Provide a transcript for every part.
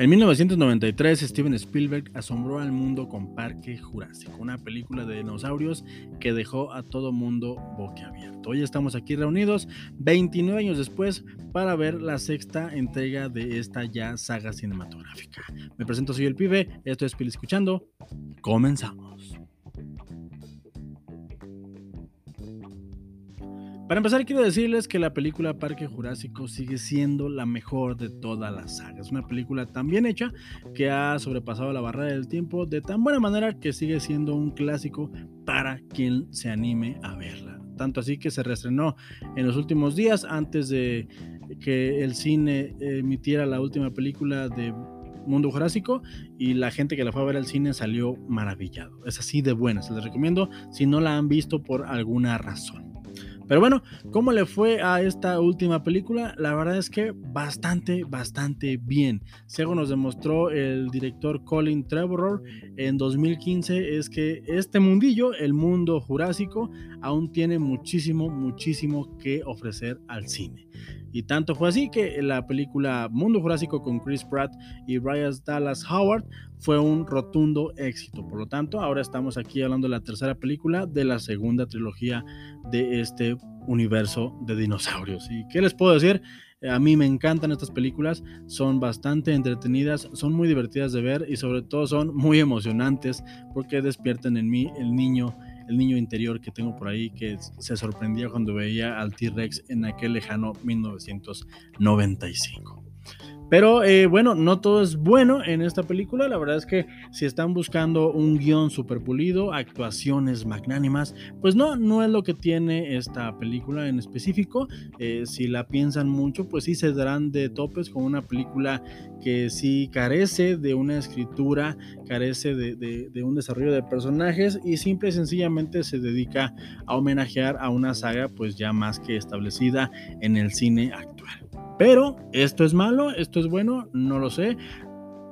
En 1993, Steven Spielberg asombró al mundo con Parque Jurásico, una película de dinosaurios que dejó a todo mundo boquiabierto. Hoy estamos aquí reunidos 29 años después para ver la sexta entrega de esta ya saga cinematográfica. Me presento, soy el pibe, esto es Pil Escuchando, comenzamos. Para empezar, quiero decirles que la película Parque Jurásico sigue siendo la mejor de toda la saga. Es una película tan bien hecha que ha sobrepasado la barrera del tiempo de tan buena manera que sigue siendo un clásico para quien se anime a verla. Tanto así que se reestrenó en los últimos días antes de que el cine emitiera la última película de Mundo Jurásico y la gente que la fue a ver al cine salió maravillado. Es así de buena, se les recomiendo si no la han visto por alguna razón. Pero bueno, ¿cómo le fue a esta última película? La verdad es que bastante, bastante bien. Según nos demostró el director Colin Trevorrow en 2015, es que este mundillo, el mundo jurásico, aún tiene muchísimo, muchísimo que ofrecer al cine. Y tanto fue así que la película Mundo Jurásico con Chris Pratt y Bryce Dallas Howard fue un rotundo éxito. Por lo tanto, ahora estamos aquí hablando de la tercera película de la segunda trilogía de este universo de dinosaurios. ¿Y qué les puedo decir? A mí me encantan estas películas, son bastante entretenidas, son muy divertidas de ver y sobre todo son muy emocionantes porque despiertan en mí el niño el niño interior que tengo por ahí que se sorprendía cuando veía al T-Rex en aquel lejano 1995. Pero eh, bueno, no todo es bueno en esta película. La verdad es que si están buscando un guion super pulido, actuaciones magnánimas, pues no, no es lo que tiene esta película en específico. Eh, si la piensan mucho, pues sí se darán de topes con una película que sí carece de una escritura, carece de, de un desarrollo de personajes y simple y sencillamente se dedica a homenajear a una saga pues ya más que establecida en el cine actual. Pero, ¿esto es malo? ¿Esto es bueno? No lo sé.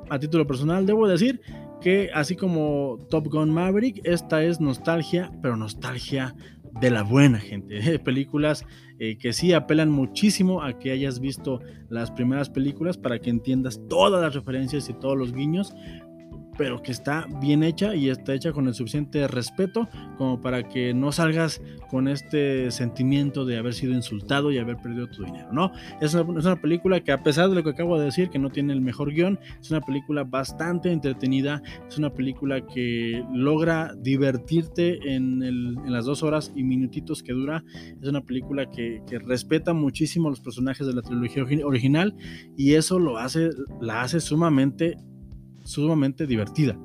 A título personal, debo decir que así como Top Gun Maverick, esta es nostalgia, pero nostalgia de la buena gente. Películas eh, que sí apelan muchísimo a que hayas visto las primeras películas para que entiendas todas las referencias y todos los guiños, pero que está bien hecha y está hecha con el suficiente respeto como para que no salgas con este sentimiento de haber sido insultado y haber perdido tu dinero, ¿no? Es una, es una, película que a pesar de lo que acabo de decir, que no tiene el mejor guion, es una película bastante entretenida, es una película que logra divertirte en, el, en las dos horas y minutitos que dura, es una película que, respeta muchísimo los personajes de la trilogía original y eso lo hace, la hace sumamente sumamente divertida.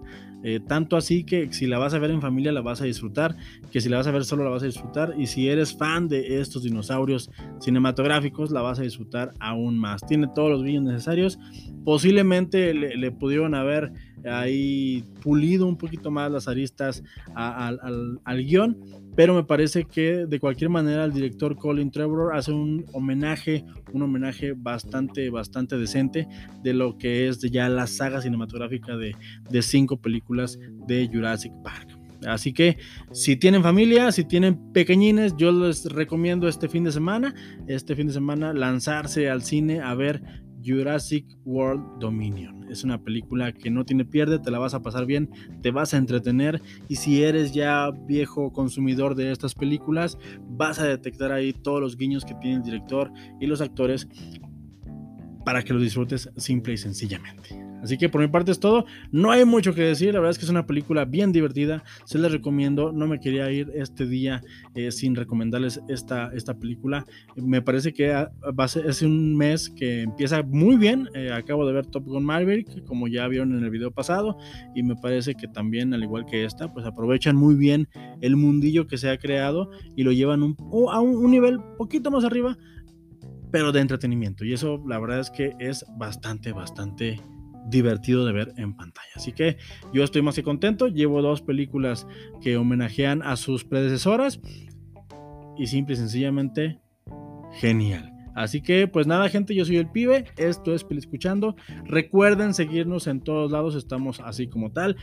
Eh, tanto así que si la vas a ver en familia la vas a disfrutar, que si la vas a ver solo la vas a disfrutar y si eres fan de estos dinosaurios cinematográficos la vas a disfrutar aún más. Tiene todos los vídeos necesarios. Posiblemente le, pudieron haber ahí pulido un poquito más las aristas al, al, al, guion, pero me parece que de cualquier manera el director Colin Trevor hace un homenaje, un homenaje bastante, bastante decente de lo que es ya la saga cinematográfica de, de cinco películas de Jurassic Park. Así que si tienen familia, si tienen pequeñines, yo les recomiendo este fin de semana, este fin de semana lanzarse al cine a ver Jurassic World Dominion. Es una película que no tiene pierde, te la vas a pasar bien, te vas a entretener y si eres ya viejo consumidor de estas películas, vas a detectar ahí todos los guiños que tiene el director y los actores para que lo disfrutes simple y sencillamente. Así que por mi parte es todo. No hay mucho que decir. La verdad es que es una película bien divertida. Se les recomiendo. No me quería ir este día eh, sin recomendarles esta, esta película. Me parece que va a ser, es un mes que empieza muy bien. Eh, acabo de ver Top Gun Maverick, como ya vieron en el video pasado. Y me parece que también, al igual que esta, pues aprovechan muy bien el mundillo que se ha creado y lo llevan a un, un nivel poquito más arriba pero de entretenimiento. Y eso la verdad es que es bastante, bastante divertido de ver en pantalla. Así que yo estoy más que contento. Llevo dos películas que homenajean a sus predecesoras y simple y sencillamente genial. Así que pues nada gente, yo soy el pibe, esto es Pili Escuchando. Recuerden seguirnos en todos lados, estamos así como tal.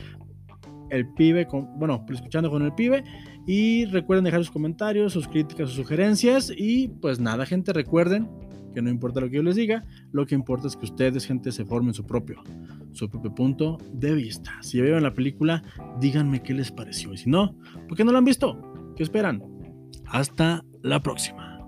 El pibe, con, bueno, escuchando con el pibe. Y recuerden dejar sus comentarios, sus críticas, sus sugerencias. Y pues nada gente, recuerden que no importa lo que yo les diga, lo que importa es que ustedes, gente, se formen su propio, su propio punto de vista. Si ya vieron la película, díganme qué les pareció. Y si no, ¿por qué no la han visto? ¿Qué esperan? Hasta la próxima.